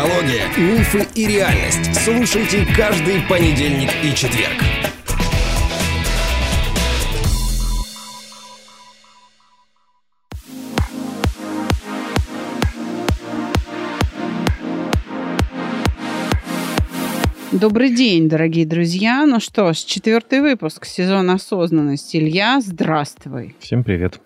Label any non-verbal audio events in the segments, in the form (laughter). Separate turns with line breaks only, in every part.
Психология, мифы и реальность. Слушайте каждый понедельник и четверг.
Добрый день, дорогие друзья. Ну что ж, четвертый выпуск сезона осознанности. Илья, здравствуй.
Всем привет.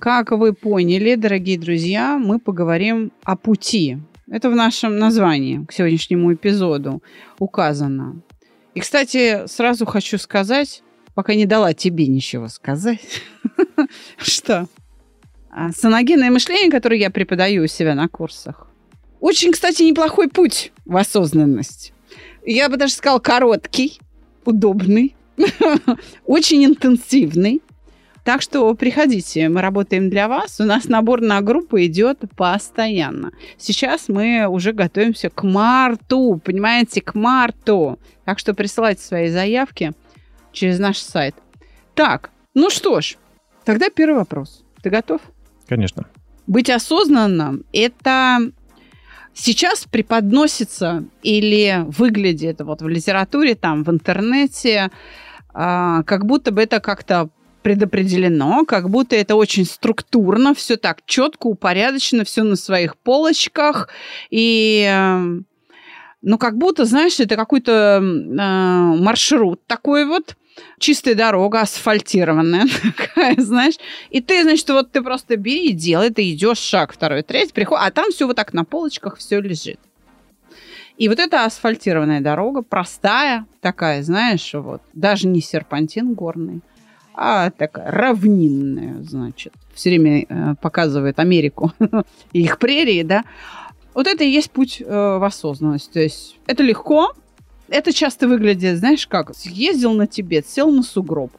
Как вы поняли, дорогие друзья, мы поговорим о пути. Это в нашем названии к сегодняшнему эпизоду указано. И, кстати, сразу хочу сказать, пока не дала тебе ничего сказать, (laughs) что а, саногенное мышление, которое я преподаю у себя на курсах, очень, кстати, неплохой путь в осознанность. Я бы даже сказала короткий, удобный, (laughs) очень интенсивный. Так что приходите, мы работаем для вас. У нас набор на группу идет постоянно. Сейчас мы уже готовимся к марту, понимаете, к марту. Так что присылайте свои заявки через наш сайт. Так, ну что ж, тогда первый вопрос. Ты готов?
Конечно.
Быть осознанным – это сейчас преподносится или выглядит вот в литературе, там, в интернете, а, как будто бы это как-то предопределено, как будто это очень структурно, все так четко, упорядочено, все на своих полочках. И ну, как будто, знаешь, это какой-то э, маршрут такой вот, чистая дорога, асфальтированная (laughs) такая, знаешь. И ты, значит, вот ты просто бери и делай, ты идешь шаг второй, третий, приход, а там все вот так на полочках все лежит. И вот эта асфальтированная дорога, простая такая, знаешь, вот, даже не серпантин горный, а такая равнинная, значит. Все время э, показывает Америку (laughs) и их прерии, да. Вот это и есть путь э, в осознанность. То есть это легко, это часто выглядит, знаешь как, съездил на Тибет, сел на сугроб,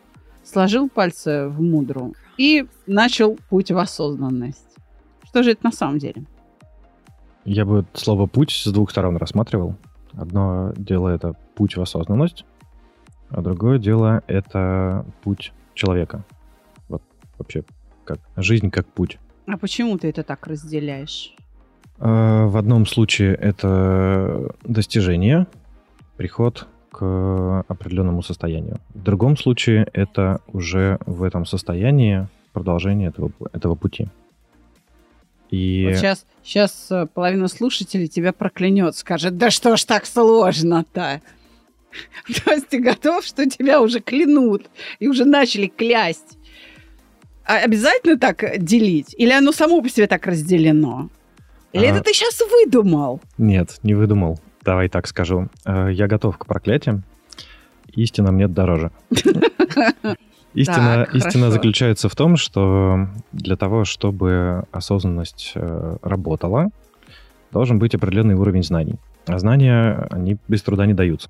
сложил пальцы в мудру и начал путь в осознанность. Что же это на самом деле?
Я бы слово «путь» с двух сторон рассматривал. Одно дело — это путь в осознанность, а другое дело — это путь человека. Вот вообще как жизнь как путь.
А почему ты это так разделяешь?
А, в одном случае это достижение, приход к определенному состоянию. В другом случае это уже в этом состоянии продолжение этого, этого пути.
И... Вот сейчас, сейчас э, половина слушателей тебя проклянет, скажет, да что ж так сложно-то? (laughs) То есть ты готов, что тебя уже клянут и уже начали клясть. А обязательно так делить? Или оно само по себе так разделено? Или а... это ты сейчас выдумал?
Нет, не выдумал. Давай так скажу. Э, я готов к проклятиям. Истинам нет дороже. (laughs) Истина, так, истина заключается в том, что для того, чтобы осознанность э, работала, должен быть определенный уровень знаний. А знания, они без труда не даются.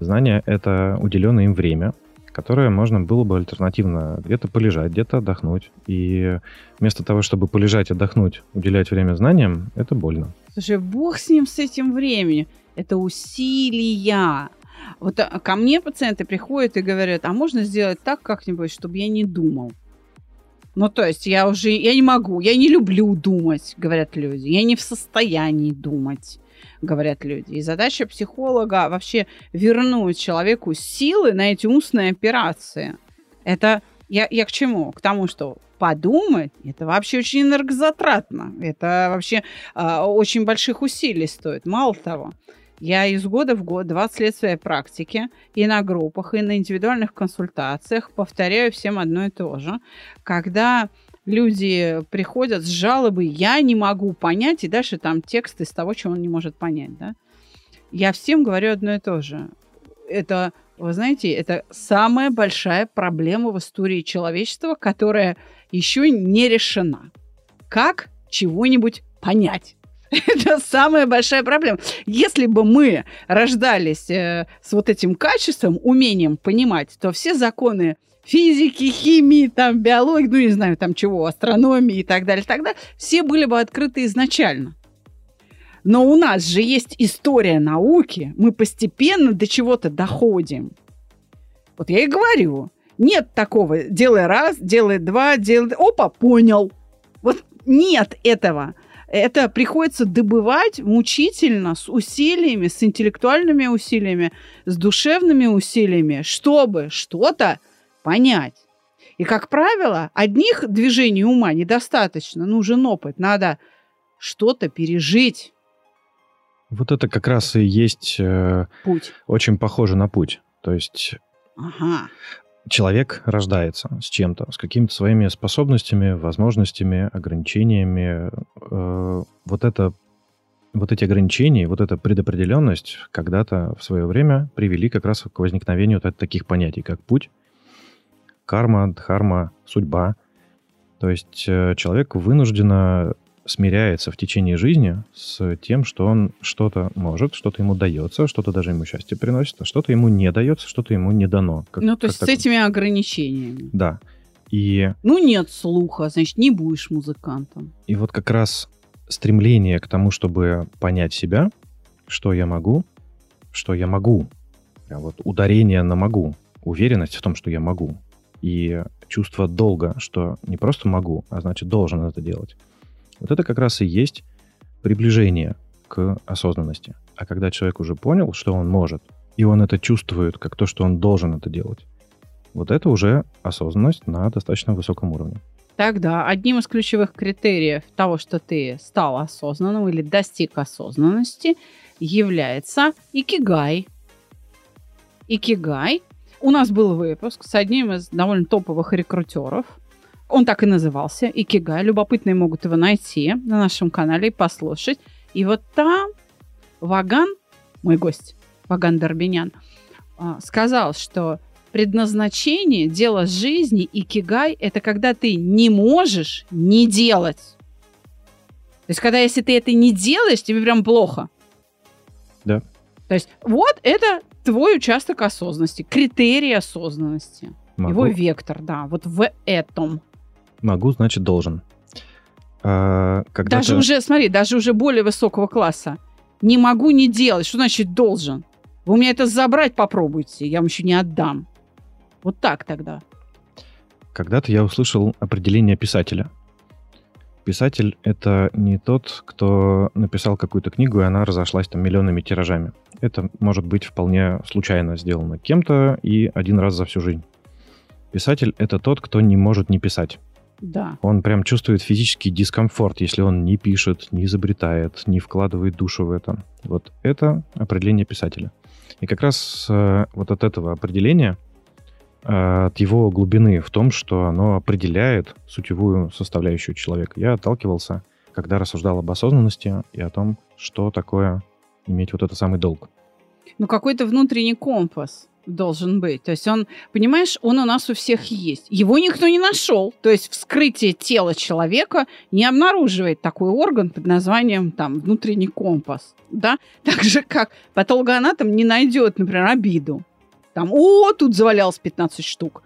Знания — это уделенное им время, которое можно было бы альтернативно где-то полежать, где-то отдохнуть. И вместо того, чтобы полежать, отдохнуть, уделять время знаниям, это больно.
Слушай, бог с ним, с этим временем. Это усилия. Вот а, ко мне пациенты приходят и говорят, а можно сделать так как-нибудь, чтобы я не думал? Ну, то есть я уже, я не могу, я не люблю думать, говорят люди. Я не в состоянии думать говорят люди. И задача психолога вообще вернуть человеку силы на эти устные операции. Это я, я к чему? К тому, что подумать, это вообще очень энергозатратно. Это вообще э, очень больших усилий стоит. Мало того, я из года в год, 20 лет своей практики, и на группах, и на индивидуальных консультациях повторяю всем одно и то же. Когда люди приходят с жалобой, я не могу понять, и дальше там текст из того, чего он не может понять, да. Я всем говорю одно и то же. Это, вы знаете, это самая большая проблема в истории человечества, которая еще не решена. Как чего-нибудь понять? (laughs) Это самая большая проблема. Если бы мы рождались э, с вот этим качеством, умением понимать, то все законы физики, химии, там, биологии, ну, не знаю, там чего, астрономии и так далее, тогда все были бы открыты изначально. Но у нас же есть история науки, мы постепенно до чего-то доходим. Вот я и говорю, нет такого, делай раз, делай два, делай... Опа, понял. Вот нет этого. это приходится добывать мучительно, с усилиями, с интеллектуальными усилиями, с душевными усилиями, чтобы что-то понять. И, как правило, одних движений ума недостаточно, нужен опыт, надо что-то пережить.
Вот это как раз и есть э,
Путь.
очень похоже на путь. То есть
Ага.
человек рождается с чем-то, с какими-то своими способностями, возможностями, ограничениями. Э, вот это вот эти ограничения, вот эта предопределенность когда-то в свое время привели как раз к возникновению вот таких понятий, как путь, карма, дхарма, судьба. То есть э, человек вынужденно смиряется в течение жизни с тем, что он что-то может, что-то ему дается, что-то даже ему счастье приносит, а что-то ему не дается, что-то ему не дано. Как-
ну, то есть с
такое.
этими ограничениями.
Да. И
Ну, нет слуха, значит, не будешь музыкантом.
И вот как раз стремление к тому, чтобы понять себя, что я могу, что я могу, прям вот ударение на могу, уверенность в том, что я могу, и чувство долга, что не просто могу, а значит должен это делать. Вот это как раз и есть приближение к осознанности. А когда человек уже понял, что он может, и он это чувствует как то, что он должен это делать, вот это уже осознанность на достаточно высоком уровне.
Тогда одним из ключевых критериев того, что ты стал осознанным или достиг осознанности, является икигай. Икигай. У нас был выпуск с одним из довольно топовых рекрутеров. Он так и назывался, Икигай. Любопытные могут его найти на нашем канале и послушать. И вот там Ваган, мой гость, Ваган Дорбинян, а, сказал, что предназначение, дело жизни, икигай – это когда ты не можешь не делать. То есть, когда если ты это не делаешь, тебе прям плохо.
Да.
То есть, вот это твой участок осознанности, критерий осознанности.
Могу.
Его вектор, да, вот в этом.
Могу, значит, должен. А, когда
Даже
ты-
уже, смотри, даже уже более высокого класса. Не могу не делать. Что значит должен? Вы у меня это забрать попробуйте, я вам еще не отдам. Вот так тогда.
Когда-то я услышал определение писателя. Писатель — это не тот, кто написал какую-то книгу, и она разошлась там миллионными тиражами. Это может быть вполне случайно сделано кем-то и один раз за всю жизнь. Писатель — это тот, кто не может не писать.
Да.
Он прям чувствует физический дискомфорт, если он не пишет, не изобретает, не вкладывает душу в это. Вот это определение писателя. И как раз э, вот от этого определения, от его глубины в том, что оно определяет сутевую составляющую человека, я отталкивался, когда рассуждал об осознанности и о том, что такое иметь вот этот самый долг.
Ну, какой-то внутренний компас должен быть. То есть он, понимаешь, он у нас у всех есть. Его никто не нашел. То есть вскрытие тела человека не обнаруживает такой орган под названием там внутренний компас. Да? (laughs) Так же, как патологоанатом не найдет, например, обиду. Там, о, тут завалялось 15 штук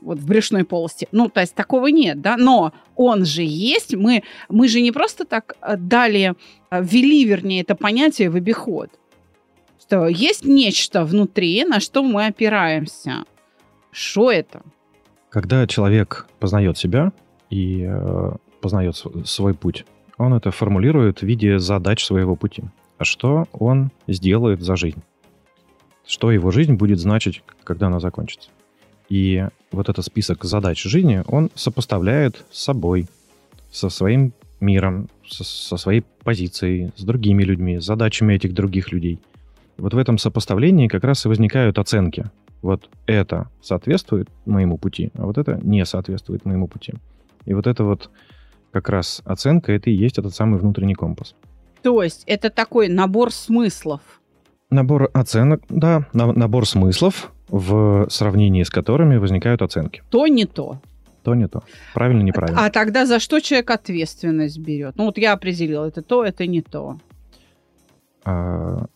вот в брюшной полости. Ну, то есть такого нет, да, но он же есть. Мы, мы же не просто так э, дали, э, ввели, вернее, это понятие в обиход что есть нечто внутри, на что мы опираемся. Что это?
Когда человек познает себя и э, познает св- свой путь, он это формулирует в виде задач своего пути. А что он сделает за жизнь? Что его жизнь будет значить, когда она закончится? И вот этот список задач жизни он сопоставляет с собой, со своим миром, со, со своей позицией, с другими людьми, с задачами этих других людей. Вот в этом сопоставлении как раз и возникают оценки. Вот это соответствует моему пути, а вот это не соответствует моему пути. И вот это вот как раз оценка, это и есть этот самый внутренний компас.
То есть это такой набор смыслов.
Набор оценок, да, на- набор смыслов, в сравнении с которыми возникают оценки.
То не то.
То не то. Правильно, неправильно.
А тогда за что человек ответственность берет? Ну вот я определил, это то, это не то.
А,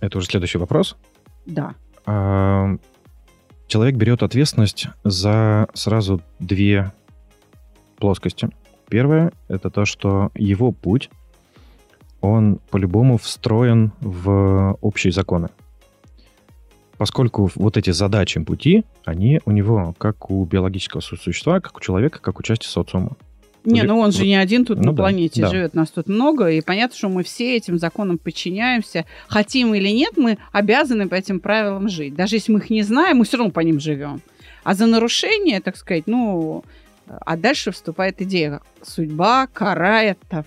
это уже следующий вопрос.
Да.
А, человек берет ответственность за сразу две плоскости. Первое — это то, что его путь, он по-любому встроен в общие законы. Поскольку вот эти задачи пути, они у него как у биологического существа, как у человека, как у части социума.
Не, ну он же не один тут
Ну
на
да,
планете
да.
живет, нас тут много, и понятно, что мы все этим законам подчиняемся. Хотим или нет, мы обязаны по этим правилам жить. Даже если мы их не знаем, мы все равно по ним живем. А за нарушение, так сказать, ну, а дальше вступает идея. Судьба карает там,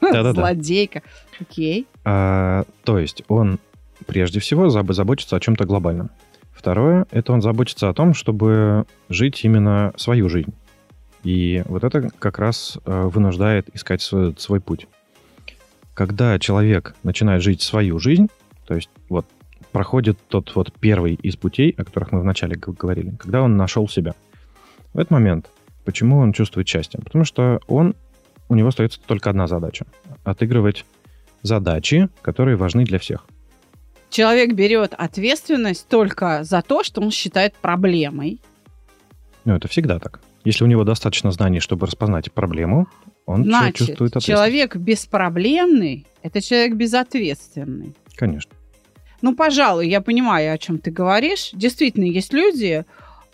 Да-да-да.
злодейка. Окей.
А, то есть он прежде всего заб- заботится о чем-то глобальном. Второе, это он заботится о том, чтобы жить именно свою жизнь. И вот это как раз э, вынуждает искать свой, свой путь. Когда человек начинает жить свою жизнь, то есть вот проходит тот вот первый из путей, о которых мы вначале говорили, когда он нашел себя. В этот момент, почему он чувствует счастье? Потому что он, у него остается только одна задача. Отыгрывать задачи, которые важны для всех.
Человек берет ответственность только за то, что он считает проблемой.
Ну, это всегда так. Если у него достаточно знаний, чтобы распознать проблему, он
Значит,
чувствует ответственность.
человек беспроблемный – это человек безответственный.
Конечно.
Ну, пожалуй, я понимаю, о чем ты говоришь. Действительно, есть люди,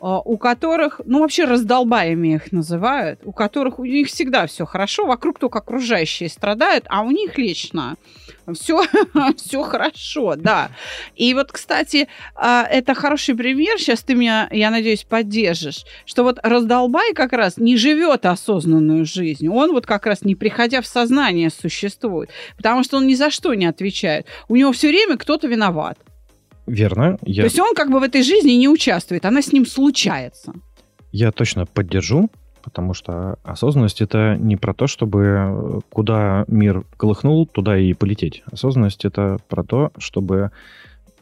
у которых, ну, вообще раздолбаями их называют, у которых у них всегда все хорошо, вокруг только окружающие страдают, а у них лично все, (laughs) все хорошо, да. И вот, кстати, а, это хороший пример, сейчас ты меня, я надеюсь, поддержишь, что вот раздолбай как раз не живет осознанную жизнь, он вот как раз не приходя в сознание существует, потому что он ни за что не отвечает. У него все время кто-то виноват.
Верно. Я,
То есть он как бы в этой жизни не участвует, она с ним случается.
я точно поддержу, потому что осознанность это не про то, чтобы э, куда мир колыхнул, туда и полететь. Осознанность это про то, чтобы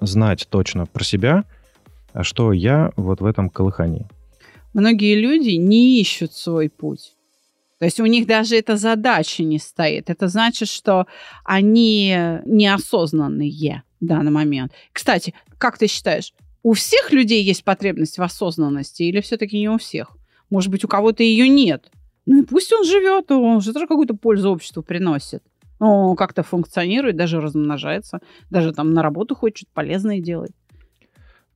знать точно про себя, а что я вот в этом колыхании.
Многие люди не ищут свой путь. То есть у них даже эта задача не стоит. Это значит, что они неосознанные в данный момент. Кстати, как ты считаешь, у всех людей есть потребность в осознанности или все-таки не у всех? Может быть, у кого-то ее нет. Ну и пусть он живет, он же тоже какую-то пользу обществу приносит. Ну, как-то функционирует, даже размножается, даже там на работу ходит, что-то полезное делает.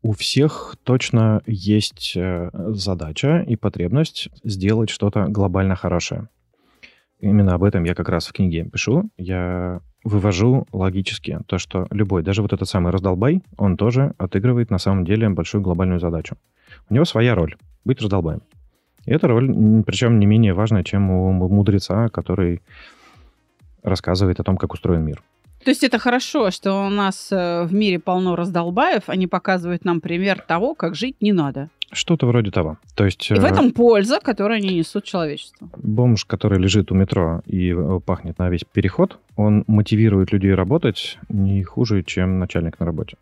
У всех точно есть э, задача и потребность сделать что-то глобально хорошее. Именно об этом я как раз в книге пишу. Я вывожу логически то, что любой, даже вот этот самый раздолбай, он тоже отыгрывает на самом деле большую глобальную задачу. У него своя роль — быть раздолбаем. И эта роль, причем не менее важная, чем у мудреца, который рассказывает о том, как устроен мир.
То есть это хорошо, что у нас э, в мире полно раздолбаев, они показывают нам пример того, как жить не надо.
Что-то вроде того. То есть
И в
э,
этом польза, которую они несут человечеству.
бомж, который лежит у метро и э, пахнет на весь переход, он мотивирует людей работать не хуже, чем начальник на работе.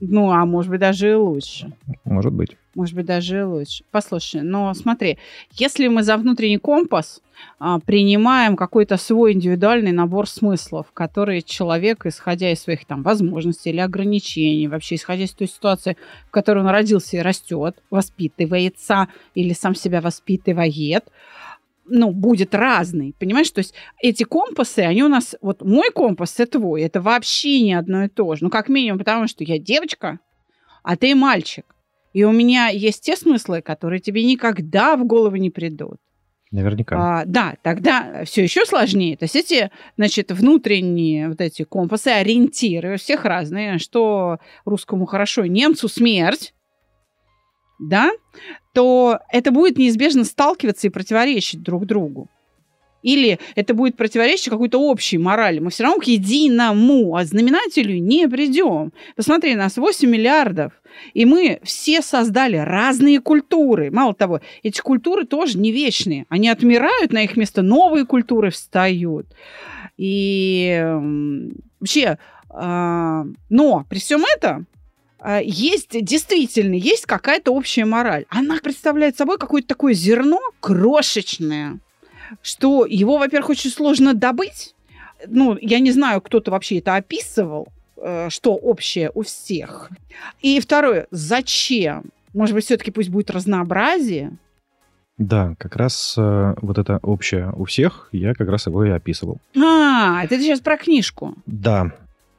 Ну, а может быть, даже и лучше.
Может быть.
Может быть, даже и лучше. Послушай, но смотри, если мы за внутренний компас а, принимаем какой-то свой индивидуальный набор смыслов, которые человек, исходя из своих там возможностей или ограничений, вообще исходя из той ситуации, в которой он родился и растет, воспитывается или сам себя воспитывает, ну, будет разный, понимаешь? То есть эти компасы, они у нас... Вот мой компас и твой, это вообще не одно и то же. Ну, как минимум, потому что я девочка, а ты мальчик. И у меня есть те смыслы, которые тебе никогда в голову не придут.
Наверняка.
А, да, тогда все еще сложнее. То есть эти, значит, внутренние вот эти компасы, ориентиры, у всех разные, что русскому хорошо, немцу смерть, да, то это будет неизбежно сталкиваться и противоречить друг другу. Или это будет противоречить какой-то общей морали. Мы все равно к единому а знаменателю не придем. Посмотри, нас 8 миллиардов, и мы все создали разные культуры. Мало того, эти культуры тоже не вечные. Они отмирают, на их место новые культуры встают. И вообще, а, но при всем этом есть действительно есть какая-то общая мораль. Она представляет собой какое-то такое зерно крошечное, что его, во-первых, очень сложно добыть. Ну, я не знаю, кто-то вообще это описывал, э, что общее у всех. И второе, зачем? Может быть, все-таки пусть будет разнообразие.
Да, как раз э, вот это общее у всех, я как раз его и описывал.
А, это ты сейчас про книжку.
Да.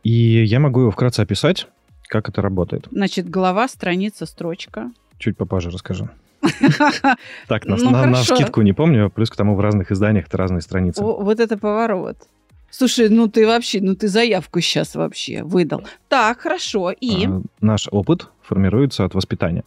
И я могу его вкратце описать, как это работает.
Значит, глава, страница, строчка.
Чуть попозже расскажу. (laughs) Так, на,
Ну,
скидку не помню, плюс к тому в разных изданиях это разные страницы.
Вот это поворот. Слушай, ну ты вообще, ну ты заявку сейчас вообще выдал. Так, хорошо. И?
А, Наш опыт формируется от воспитания.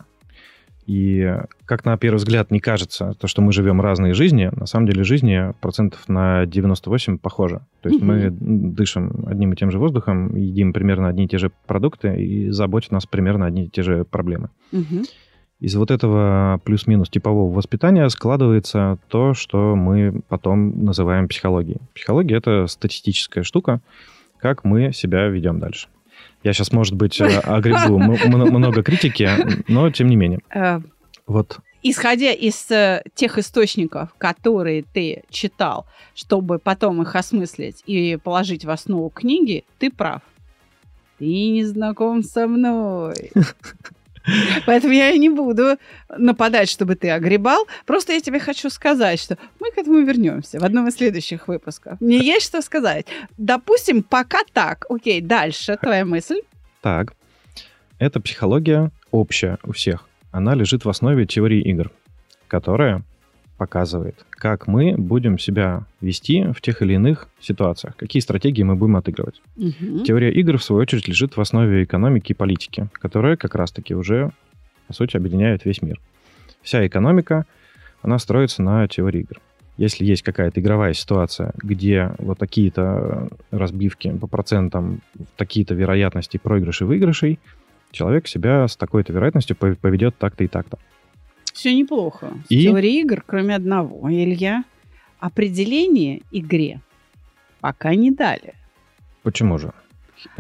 И как на первый взгляд не кажется, то, что мы живем разные жизни, на самом деле жизни процентов на 98 похожи. То есть мы дышим одним и тем же воздухом, едим примерно одни и те же продукты и заботят нас примерно одни и те же проблемы. Из вот этого плюс-минус типового воспитания складывается то, что мы потом называем психологией. Психология — это статистическая штука, как мы себя ведем дальше. Я сейчас, может быть, э, огребу много критики, но тем не менее.
Э,
Вот
Исходя из э, тех источников, которые ты читал, чтобы потом их осмыслить и положить в основу книги, ты прав. Ты не знаком со мной. (laughs) Поэтому я и не буду нападать, чтобы ты огребал. Просто я тебе хочу сказать, что мы к этому вернемся в одном из следующих выпусков. Мне есть что сказать. Допустим, пока так. Окей, дальше твоя мысль.
так. Эта психология общая у всех. Она лежит в основе теории игр, которая показывает, как мы будем себя вести в тех или иных ситуациях, какие стратегии мы будем отыгрывать.
Мгм.
Теория игр, в свою очередь, лежит в основе экономики и политики, которая как раз-таки уже, по сути, объединяет весь мир. Вся экономика, она строится на теории игр. Если есть какая-то игровая ситуация, где вот такие-то разбивки по процентам, такие-то вероятности проигрышей и выигрышей, человек себя с такой-то вероятностью пов- поведет так-то и так-то.
Все неплохо.
И?
теорией игр, кроме одного, Илья, определение игре пока не дали.
Почему же?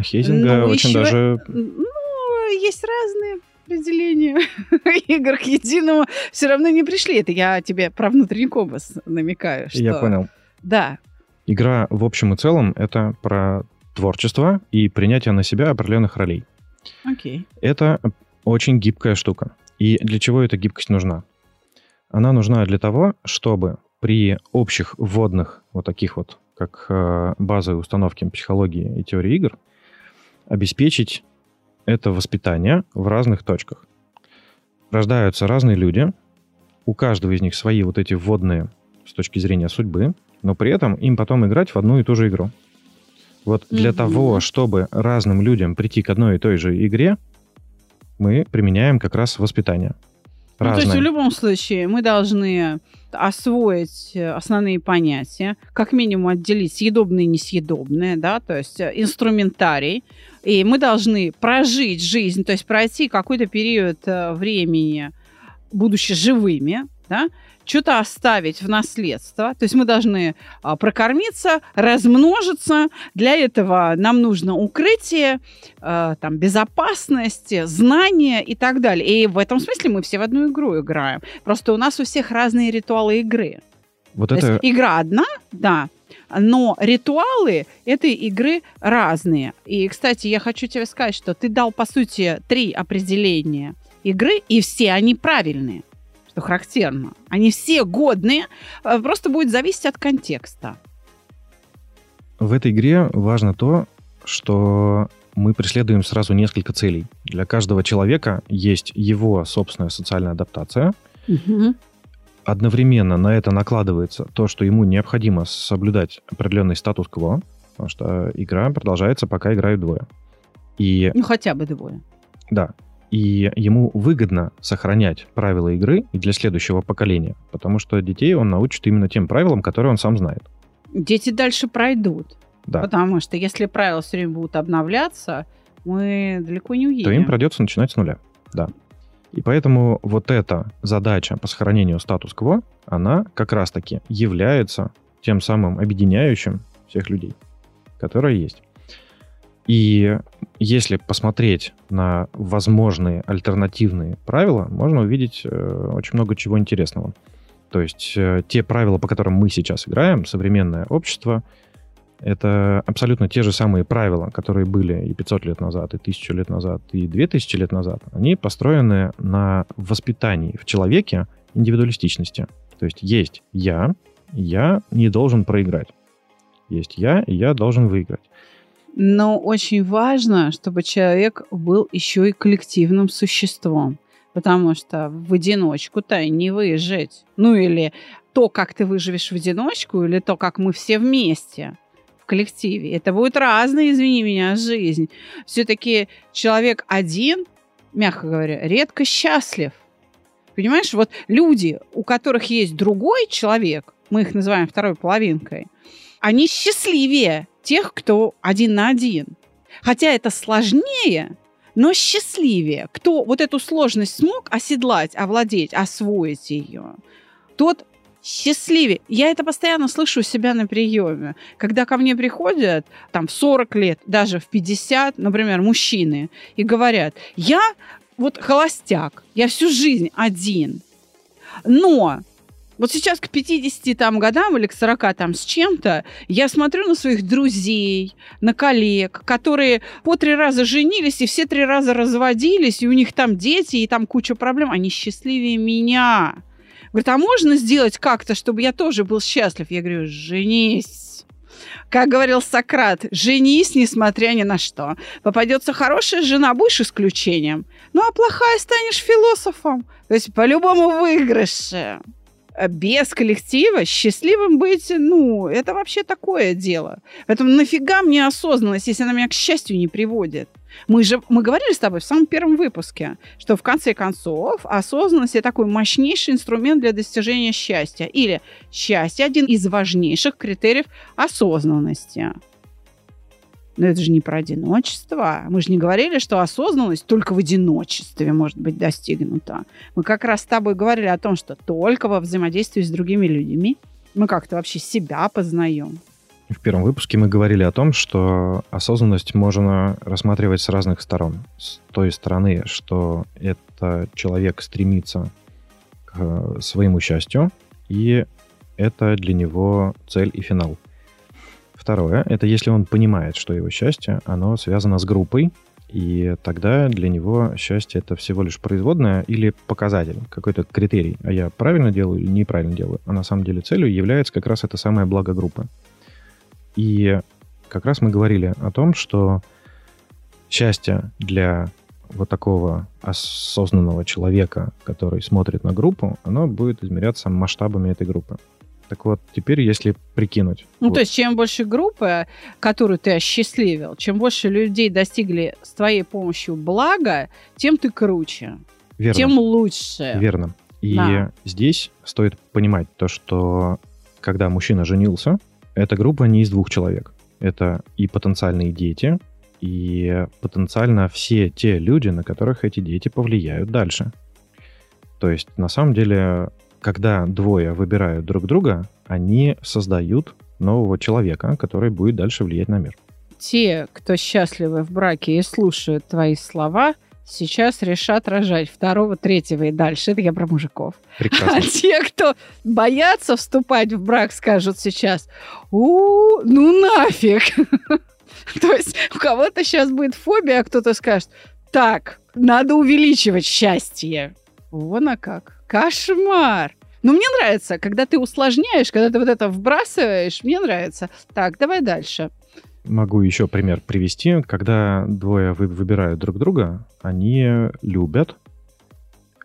Хейзинга
Ну,
очень
еще-
даже...
Ну, есть разные определения (laughs) игр к единому. Все равно не пришли. Это я тебе про внутренний компас намекаю. Что...
Я понял.
Да.
Игра в общем и целом это про творчество и принятие на себя определенных ролей.
Окей.
Это очень гибкая штука. И для чего эта гибкость нужна? Она нужна для того, чтобы при общих вводных, вот таких вот, как э, базовые установки психологии и теории игр, обеспечить это воспитание в разных точках. Рождаются разные люди, у каждого из них свои вот эти вводные с точки зрения судьбы, но при этом им потом играть в одну и ту же игру. Вот для
Мгм.
того, чтобы разным людям прийти к одной и той же игре, мы применяем как раз воспитание.
Ну, то есть в любом случае мы должны освоить э, основные понятия, как минимум отделить съедобное и несъедобное, да, то есть э, инструментарий. И мы должны прожить жизнь, то есть пройти какой-то период э, времени, будучи живыми, да, что-то оставить в наследство. То есть мы должны а, прокормиться, размножиться. Для этого нам нужно укрытие, э, там, безопасность, знания и так далее. И в этом смысле мы все в одну игру играем. Просто у нас у всех разные ритуалы игры.
Вот
То
это
есть игра одна, да, но ритуалы этой игры разные. И, кстати, я хочу тебе сказать, что ты дал, по сути, три определения игры, и все они правильные, что характерно. Они все годные, э, просто будет зависеть от контекста.
в этой игре важно то, что мы преследуем сразу несколько целей. Для каждого человека есть его собственная социальная адаптация. Одновременно на это накладывается то, что ему необходимо соблюдать определенный статус-кво, потому что игра продолжается, пока играют двое. И
Ну, хотя бы двое.
Да. И ему выгодно сохранять правила игры для следующего поколения, потому что детей он научит именно тем правилам, которые он сам знает.
Дети дальше пройдут.
Да.
Потому что если правила все время будут обновляться, мы далеко не уедем.
То им придется начинать с нуля. Да. И поэтому вот эта задача по сохранению статус-кво, она как раз-таки является тем самым объединяющим всех людей, которое есть. И если посмотреть на возможные альтернативные правила, можно увидеть э, очень много чего интересного. То есть э, те правила, по которым мы сейчас играем, современное общество, это абсолютно те же самые правила, которые были и 500 лет назад, и 1000 лет назад, и 2000 лет назад. Они построены на воспитании в человеке индивидуалистичности. То есть есть я, я не должен проиграть. Есть я, и я должен выиграть.
Но очень важно, чтобы человек был еще и коллективным существом. Потому что в одиночку-то не выжить. Ну или то, как ты выживешь в одиночку, или то, как мы все вместе в коллективе. Это будет разная, извини меня, жизнь. Все-таки человек один, мягко говоря, редко счастлив. Понимаешь, вот люди, у которых есть другой человек, мы их называем второй половинкой, они счастливее тех, кто один на один. Хотя это сложнее, но счастливее. Кто вот эту сложность смог оседлать, овладеть, освоить ее, тот счастливее. Я это постоянно слышу у себя на приеме. Когда ко мне приходят там в 40 лет, даже в 50, например, мужчины, и говорят, я вот холостяк, я всю жизнь один. Но вот сейчас к 50 там, годам или к 40 там с чем-то я смотрю на своих друзей, на коллег, которые по три раза женились и все три раза разводились, и у них там дети, и там куча проблем. Они счастливее меня. Говорит, а можно сделать как-то, чтобы я тоже был счастлив? Я говорю, женись. Как говорил Сократ, женись, несмотря ни на что. Попадется хорошая жена, будешь исключением. Ну, а плохая станешь философом. То есть по-любому выигрыше. Э, без коллектива счастливым быть, ну, это вообще такое дело. Поэтому нафига мне осознанность, если она меня к счастью не приводит? Мы же мы говорили с тобой в самом первом выпуске, что в конце концов осознанность это такой мощнейший инструмент для достижения счастья. Или счастье один из важнейших критериев осознанности. Но это же не про одиночество. Мы же не говорили, что осознанность только в одиночестве может быть достигнута. Мы как раз с тобой говорили о том, что только во взаимодействии с другими людьми мы как-то вообще себя познаем.
В первом выпуске мы говорили о том, что осознанность можно рассматривать с разных сторон. С той стороны, что это человек стремится к своему счастью, и это для него цель и финал. Второе, это если он понимает, что его счастье, оно связано с группой, и тогда для него счастье это всего лишь производное или показатель, какой-то критерий. А я правильно делаю или неправильно делаю? А на самом деле целью является как раз это самая благо группы. И как раз мы говорили о том, что счастье для вот такого осознанного человека, который смотрит на группу, оно будет измеряться масштабами этой группы. Так вот, теперь, если прикинуть.
Ну,
вот.
то есть, чем больше группы, которую ты осчастливил, чем больше людей достигли с твоей помощью блага, тем ты круче.
Верно.
Тем лучше.
Верно. И
Да.
здесь стоит понимать то, что когда мужчина женился, эта группа не из двух человек. Это и потенциальные дети, и потенциально все те люди, на которых эти дети повлияют дальше. То есть, на самом деле, когда двое выбирают друг друга, они создают нового человека, который будет дальше влиять на мир.
Те, кто счастливы в браке и слушают твои слова, сейчас решат рожать второго, третьего и дальше. Это я про мужиков. А
Прекрасно.
те, кто боятся вступать в брак, скажут сейчас, у ну нафиг. (laughs) То есть у кого-то сейчас будет фобия, а кто-то скажет, так, надо увеличивать счастье. Вон а как. Кошмар. Ну, мне нравится, когда ты усложняешь, когда ты вот это вбрасываешь, мне нравится. Так, давай дальше.
Могу еще пример привести. Когда двое вы- выбирают друг друга, они любят.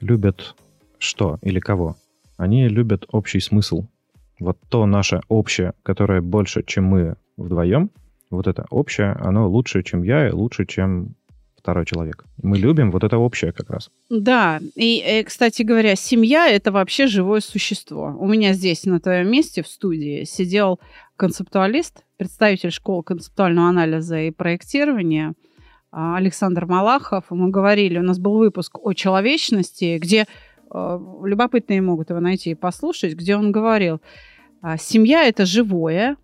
Любят что или кого? Они любят общий смысл. Вот то наше общее, которое больше, чем мы вдвоем, вот это общее, оно лучше, чем я, и лучше, чем второй человек. Мы любим вот это общее как раз.
Да, и, э, кстати говоря, семья – это вообще живое существо. У меня здесь, на твоем месте, в студии, сидел концептуалист, представитель школы концептуального анализа и проектирования а, Александр Малахов. Мы говорили, у нас был выпуск о человечности, где э, любопытные могут его найти и послушать, где он говорил, а, семья – это живое,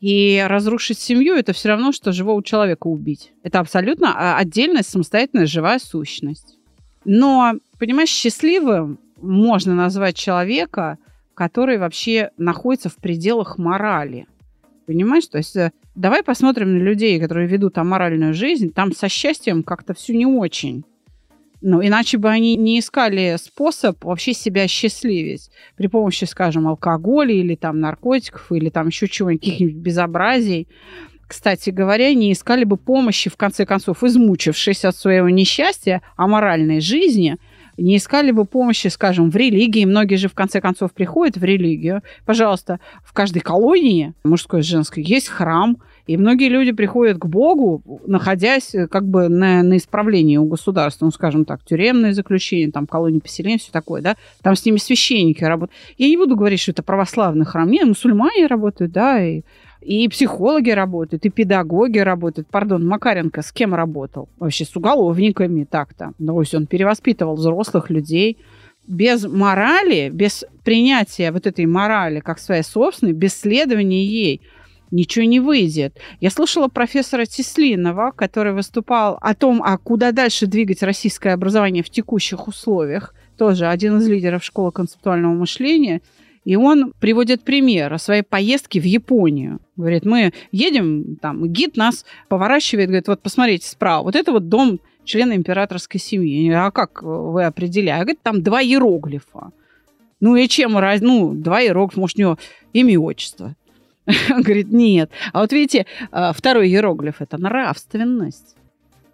и разрушить семью – это все равно, что живого человека убить. Это абсолютно а, отдельная, самостоятельная живая сущность. Но, понимаешь, счастливым можно назвать человека, который вообще находится в пределах морали. Понимаешь? То есть э, давай посмотрим на людей, которые ведут аморальную жизнь. Там со счастьем как-то все не очень. Ну, иначе бы они не искали способ вообще себя счастливить при помощи, скажем, алкоголя или там наркотиков, или там еще чего-нибудь, каких-нибудь безобразий. Кстати говоря, не искали бы помощи, в конце концов, измучившись от своего несчастья, аморальной жизни, не искали бы помощи, скажем, в религии. Многие же в конце концов приходят в религию. Пожалуйста, в каждой колонии, мужской и женской, есть храм, и многие люди приходят к Богу, находясь э, как бы на, на исправлении у государства, ну, скажем так, тюремное заключение, там, колонии поселения, все такое, да, там с ними священники работают. Я не буду говорить, что это православный храм, нет, мусульмане работают, да, и, и психологи работают, и педагоги работают. Пардон, Макаренко с кем работал? Вообще с уголовниками так-то. Ну, то есть он перевоспитывал взрослых людей. Без морали, без принятия вот этой морали как своей собственной, без следования ей – ничего не выйдет. Я слушала профессора Теслинова, который выступал о том, а куда дальше двигать российское образование в текущих условиях. Тоже один из лидеров школы концептуального мышления. И он приводит пример о своей поездке в Японию. Говорит, мы едем, там, гид нас поворачивает, говорит, вот посмотрите справа, вот это вот дом члена императорской семьи. А как вы определяете? Говорит, там два иероглифа. Ну и чем раз, ну, два иероглифа, может, у него имя и отчество. (laughs) Он говорит, нет. А вот видите, а, второй иероглиф – это нравственность.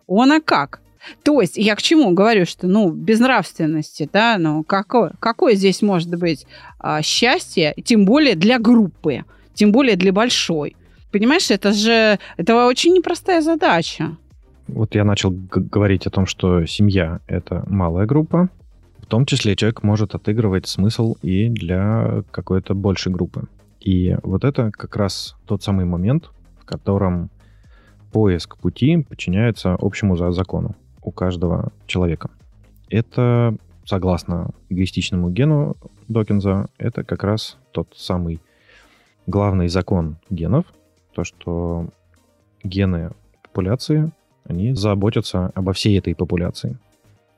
Он а как? То есть я к чему говорю, что, ну, без нравственности, да, ну, какое, какое здесь может быть а, счастье, тем более для группы, тем более для большой. Понимаешь, это же, это очень непростая задача.
Вот я начал говорить о том, что семья – это малая группа, в том числе человек может отыгрывать смысл и для какой-то большей группы. И вот это как раз тот самый момент, в котором поиск пути подчиняется общему закону у каждого человека. Это, согласно эгоистичному гену Докинза, это как раз тот самый главный закон генов, то, что гены популяции, они заботятся обо всей этой популяции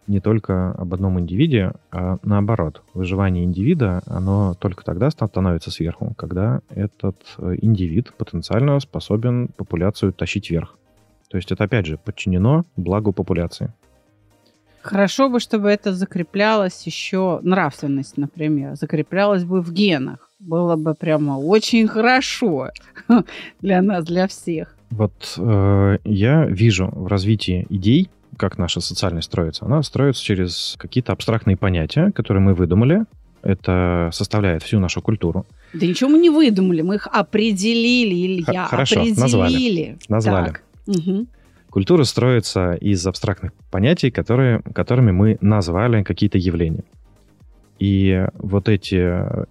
не только об одном индивиде, а наоборот. Выживание индивида, оно только тогда становится сверху, когда этот э, индивид потенциально способен популяцию тащить вверх. То есть это, опять же, подчинено благу популяции.
Хорошо бы, чтобы это закреплялось еще, нравственность, например, закреплялась бы в генах. Было бы прямо очень хорошо (laughs) для нас, для всех.
Вот э, я вижу в развитии идей как наша социальность строится? Она строится через какие-то абстрактные понятия, которые мы выдумали. Это составляет всю нашу культуру.
Да ничего мы не выдумали, мы их определили, Илья.
Х- хорошо,
определили.
назвали. Назвали.
Так. Угу.
Культура строится из абстрактных понятий, которые, которыми мы назвали какие-то явления. И вот эти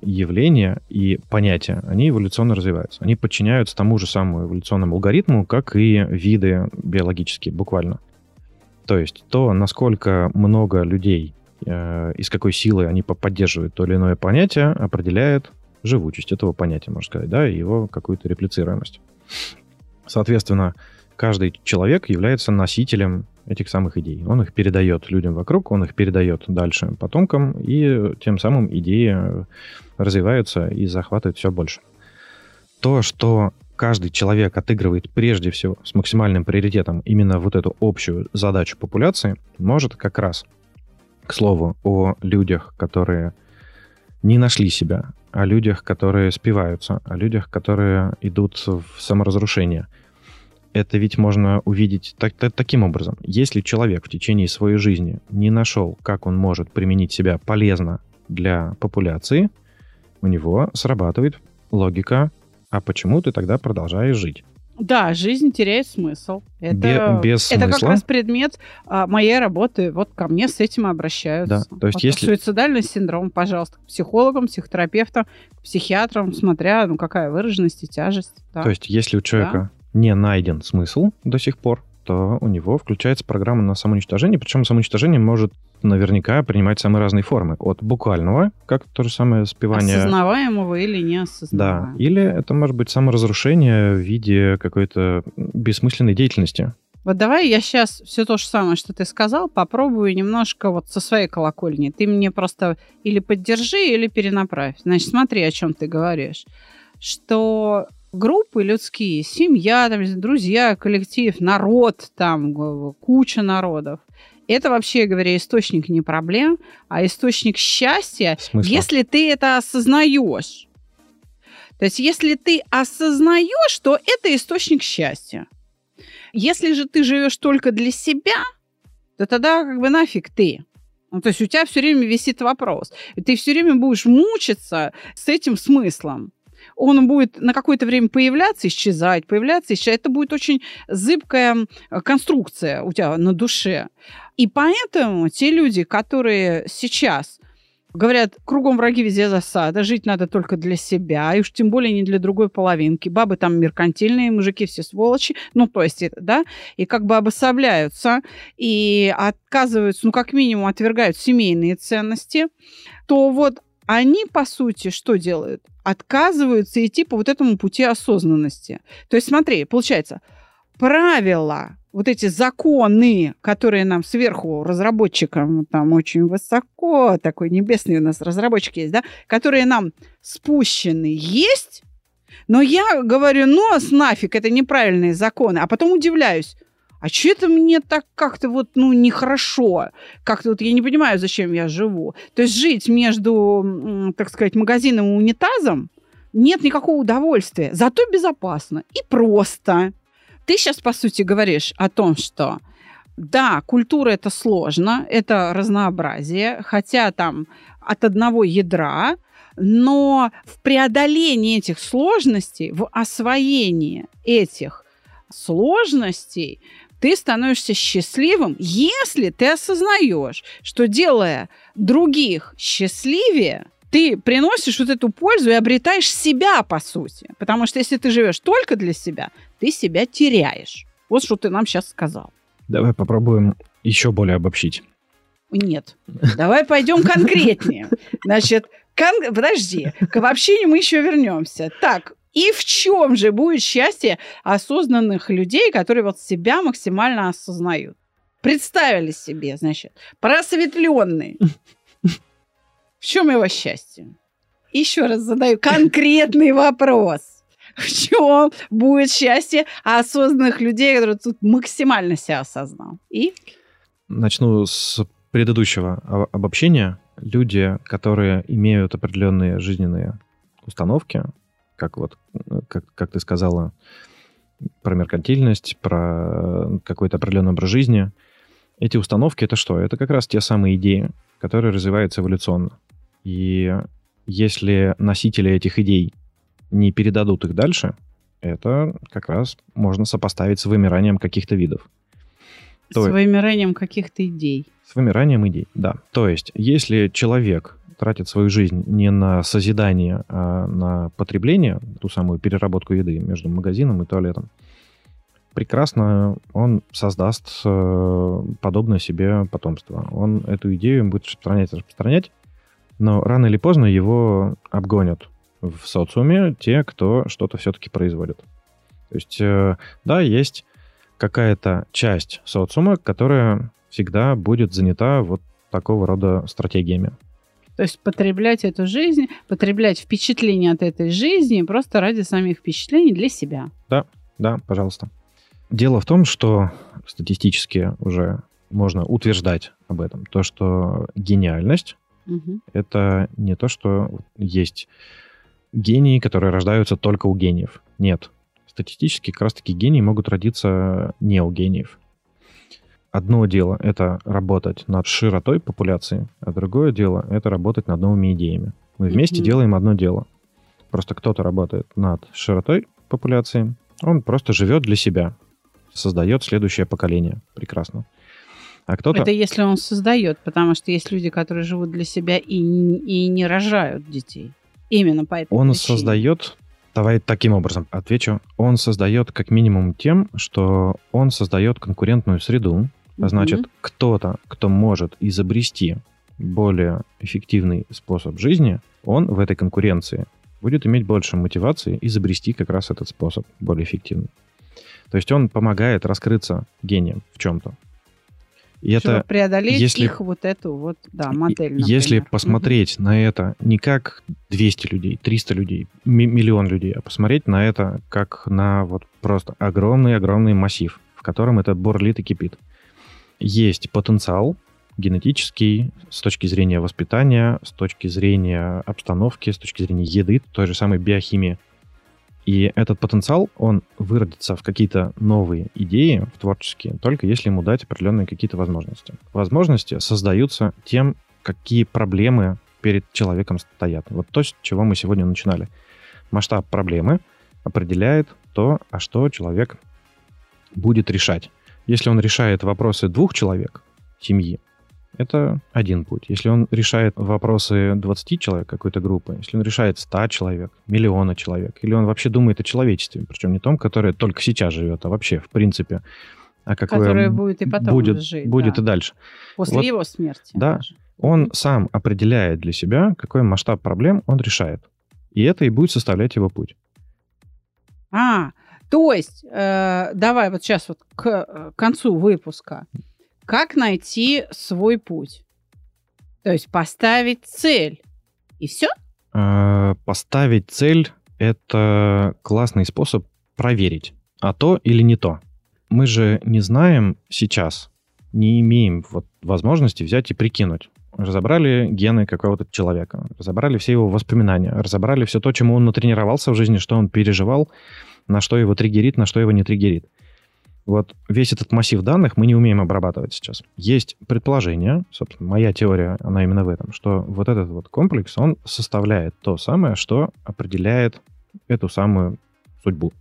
явления и понятия, они эволюционно развиваются. Они подчиняются тому же самому эволюционному алгоритму, как и виды биологические, буквально. То есть то, насколько много людей э, и с какой силой они поддерживают то или иное понятие, определяет живучесть этого понятия, можно сказать, да, и его какую-то реплицируемость. Соответственно, каждый человек является носителем этих самых идей. Он их передает людям вокруг, он их передает дальше потомкам, и тем самым идеи развиваются и захватывают все больше. То, что каждый человек отыгрывает прежде всего с максимальным приоритетом именно вот эту общую задачу популяции, может как раз, к слову, о людях, которые не нашли себя, о людях, которые спиваются, о людях, которые идут в саморазрушение. Это ведь можно увидеть так, так, таким образом. Если человек в течение своей жизни не нашел, как он может применить себя полезно для популяции, у него срабатывает логика а почему ты тогда продолжаешь жить?
Да, жизнь теряет смысл. Это,
без смысла.
это как раз предмет а, моей работы. Вот ко мне с этим обращаются.
Да, то есть
вот
если...
Суицидальный синдром, пожалуйста, к психологам, психотерапевтам, к психиатрам, смотря, ну, какая выраженность и тяжесть. Да.
То есть если у человека да. не найден смысл до сих пор, то у него включается программа на самоуничтожение, причем самоуничтожение может наверняка принимать самые разные формы. От буквального, как то же самое спивание...
Осознаваемого или неосознаваемого.
Да, или это может быть саморазрушение в виде какой-то бессмысленной деятельности.
Вот давай я сейчас все то же самое, что ты сказал, попробую немножко вот со своей колокольни. Ты мне просто или поддержи, или перенаправь. Значит, смотри, о чем ты говоришь. Что группы людские, семья, там, друзья, коллектив, народ, там, куча народов. Это, вообще говоря, источник не проблем, а источник счастья,
Смысла?
если ты это осознаешь. То есть, если ты осознаешь, что это источник счастья. Если же ты живешь только для себя, то тогда как бы нафиг ты. Ну, то есть у тебя все время висит вопрос. И ты все время будешь мучиться с этим смыслом он будет на какое-то время появляться, исчезать, появляться, исчезать. Это будет очень зыбкая конструкция у тебя на душе. И поэтому те люди, которые сейчас Говорят, кругом враги, везде засада, жить надо только для себя, и уж тем более не для другой половинки. Бабы там меркантильные, мужики все сволочи, ну, то есть, да, и как бы обособляются, и отказываются, ну, как минимум, отвергают семейные ценности, то вот они, по сути, что делают? Отказываются идти по вот этому пути осознанности. То есть, смотри, получается, правила вот эти законы, которые нам сверху разработчикам там очень высоко, такой небесный у нас разработчик есть, да, которые нам спущены, есть, но я говорю, ну, нафиг, это неправильные законы. А потом удивляюсь, а что это мне так как-то вот, ну, нехорошо? Как-то вот я не понимаю, зачем я живу. То есть жить между, так сказать, магазином и унитазом нет никакого удовольствия, зато безопасно и просто. Ты сейчас, по сути, говоришь о том, что да, культура это сложно, это разнообразие, хотя там от одного ядра, но в преодолении этих сложностей, в освоении этих сложностей ты становишься счастливым, если ты осознаешь, что делая других счастливее, ты приносишь вот эту пользу и обретаешь себя, по сути. Потому что если ты живешь только для себя, ты себя теряешь. Вот что ты нам сейчас сказал.
Давай попробуем еще более обобщить.
Нет. Давай пойдем конкретнее. (laughs) Значит, кон... подожди, к обобщению мы еще вернемся. Так, и в чем же будет счастье осознанных людей, которые вот себя максимально осознают? Представили себе, значит, просветленный (laughs) в чем его счастье? Еще раз задаю конкретный вопрос. В чем будет счастье осознанных людей, которые тут максимально себя осознал? И?
Начну с предыдущего обобщения. Люди, которые имеют определенные жизненные установки, как вот, как, как ты сказала, про меркантильность, про какой-то определенный образ жизни. Эти установки это что? Это как раз те самые идеи, которые развиваются эволюционно. И если носители этих идей не передадут их дальше, это как раз можно сопоставить с вымиранием каких-то видов.
С То вымиранием каких-то идей.
С вымиранием идей, да. То есть, если человек тратит свою жизнь не на созидание, а на потребление, ту самую переработку еды между магазином и туалетом, прекрасно он создаст э, подобное себе потомство. Он эту идею будет распространять, распространять, но рано или поздно его обгонят в социуме те, кто что-то все-таки производит. То есть, э, да, есть какая-то часть социума, которая всегда будет занята вот такого рода стратегиями.
То есть потреблять эту жизнь, потреблять впечатления от этой жизни просто ради самих впечатлений для себя.
Да, да, пожалуйста. Дело в том, что статистически уже можно утверждать об этом, то, что гениальность Угу. Это не то, что есть гении, которые рождаются только у гениев. Нет. Статистически как раз-таки гении могут родиться не у гениев. Одно дело — это работать над широтой популяции, а другое дело — это работать над новыми идеями. Мы вместе mm делаем одно дело. Просто кто-то работает над широтой популяции, он просто живет для себя, создает следующее поколение. Прекрасно.
А кто-то... Это если он создает, потому что есть люди, которые живут для себя и, и не рожают детей. Именно по этой
Он
причине.
создает, давай таким образом отвечу, он создает как минимум тем, что он создает конкурентную среду, а значит, mm кто-то, кто может изобрести более эффективный способ жизни, он в этой конкуренции будет иметь больше мотивации изобрести как раз этот способ более эффективный. То есть он помогает раскрыться гением в чем-то.
И это, преодолеть если, их вот эту вот, да, модель, например.
Если посмотреть угу. на это не как 200 людей, 300 людей, миллион людей, а посмотреть на это как на вот просто огромный-огромный массив, в котором это бурлит и кипит. Есть потенциал генетический с точки зрения воспитания, с точки зрения обстановки, с точки зрения еды, той же самой биохимии. И этот потенциал, он выродится в какие-то новые идеи, в творческие, только если ему дать определенные какие-то возможности. Возможности создаются тем, какие проблемы перед человеком стоят. Вот то, с чего мы сегодня начинали. Масштаб проблемы определяет то, а что человек будет решать. Если он решает вопросы двух человек, семьи, это один путь. Если он решает вопросы 20 человек какой-то группы, если он решает 100 человек, миллиона человек, или он вообще думает о человечестве, причем не том, которое только сейчас живет, а вообще, в принципе, а какое
Которое будет и потом
будет,
жить.
будет
да.
и дальше.
После
Вот,
его смерти.
да.
даже.
Он сам определяет для себя, какой масштаб проблем он решает. И это и будет составлять его путь.
А, то есть, э, давай вот сейчас вот к концу выпуска. Как найти свой путь? То есть поставить цель. И все?
Э, Поставить цель — это классный способ проверить, а то или не то. Мы же не знаем сейчас, не имеем вот возможности взять и прикинуть. Разобрали гены какого-то человека, разобрали все его воспоминания, разобрали все то, чему он натренировался в жизни, что он переживал, на что его триггерит, на что его не триггерит. Вот весь этот массив данных мы не умеем обрабатывать сейчас. Есть предположение, собственно, моя теория, она именно в этом, что вот этот вот комплекс, он составляет то самое, что определяет эту самую судьбу.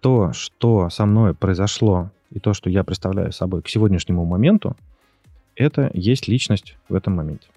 То, что со мной произошло, и то, что я представляю собой к сегодняшнему моменту, это есть личность в этом моменте.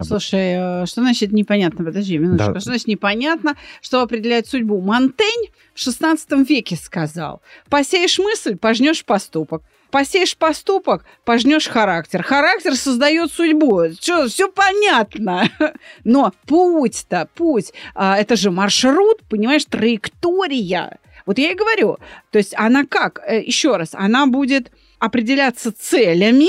Слушай, э, что значит непонятно? Подожди минуточку.
Да.
Что значит непонятно, что определяет судьбу? Монтень в 16 веке сказал. Посеешь мысль, пожнешь поступок. Посеешь поступок, пожнешь характер. Характер создает судьбу. Что, все понятно. (laughs) Но путь-то, путь, а, это же маршрут, понимаешь, траектория. Вот я и говорю. То есть она как? Э, Еще раз, она будет определяться целями,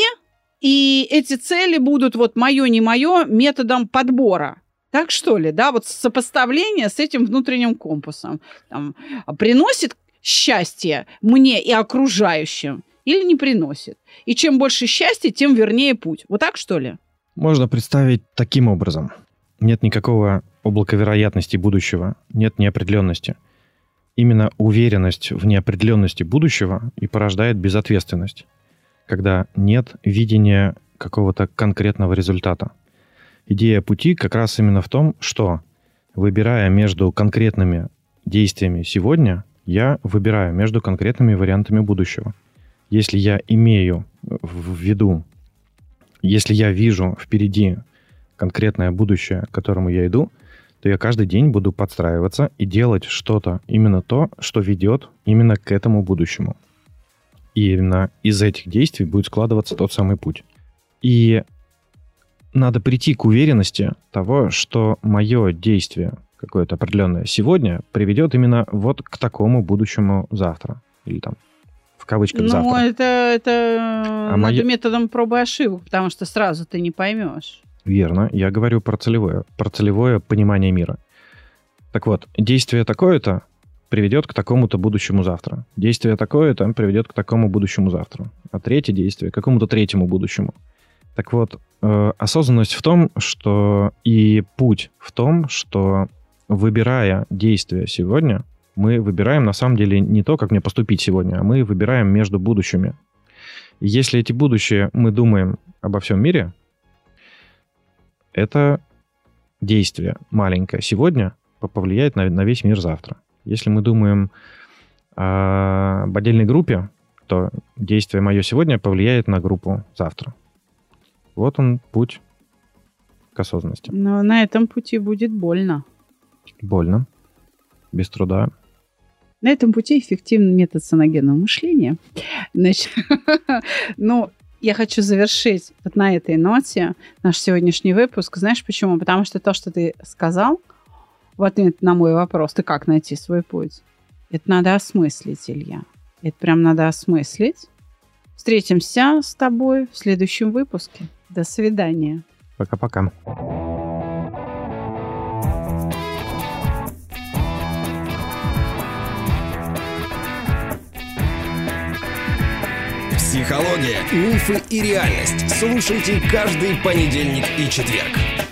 и эти цели будут вот мое, не мое методом подбора. Так что ли, да, вот сопоставление с этим внутренним компасом. Там, приносит счастье мне и окружающим или не приносит? И чем больше счастья, тем вернее путь. Вот так что ли?
Можно представить таким образом. Нет никакого облака вероятности будущего, нет неопределенности. Именно уверенность в неопределенности будущего и порождает безответственность, когда нет видения какого-то конкретного результата. Идея пути как раз именно в том, что, выбирая между конкретными действиями сегодня, я выбираю между конкретными вариантами будущего. Если я имею в виду, если я вижу впереди конкретное будущее, к которому я иду, то я каждый день буду подстраиваться и делать что-то, именно то, что ведет именно к этому будущему. И именно из этих действий будет складываться тот самый путь. И надо прийти к уверенности того, что мое действие какое-то определенное сегодня приведет именно вот к такому будущему завтра. Или там в кавычках
Ну,
завтра.
это, это надо
моё-
методом пробы и ошибок, потому что сразу ты не поймешь.
Верно, я говорю про целевое, про целевое понимание мира. Так вот, действие такое-то приведет к такому-то будущему завтра. Действие такое-то приведет к такому будущему завтра. А третье действие к какому-то третьему будущему. Так вот, э, осознанность в том, что и путь в том, что выбирая действия сегодня, мы выбираем на самом деле не то, как мне поступить сегодня, а мы выбираем между будущими. Если эти будущее мы думаем обо всем мире, это действие маленькое сегодня по- повлияет на, на весь мир завтра. Если мы думаем о- об отдельной группе, то действие мое сегодня повлияет на группу завтра. Вот он путь к осознанности.
Но на этом пути будет больно.
Больно, без труда.
На этом пути эффективный метод саногенного мышления. Значит, (laughs) ну, я хочу завершить вот на этой ноте наш сегодняшний выпуск. Знаешь почему? Потому что то, что ты сказал в ответ на мой вопрос, ты как найти свой путь? Это надо осмыслить, Илья. Это прям надо осмыслить. Встретимся с тобой в следующем выпуске. До свидания.
Пока-пока.
Психология, мифы и реальность. Слушайте каждый понедельник и четверг.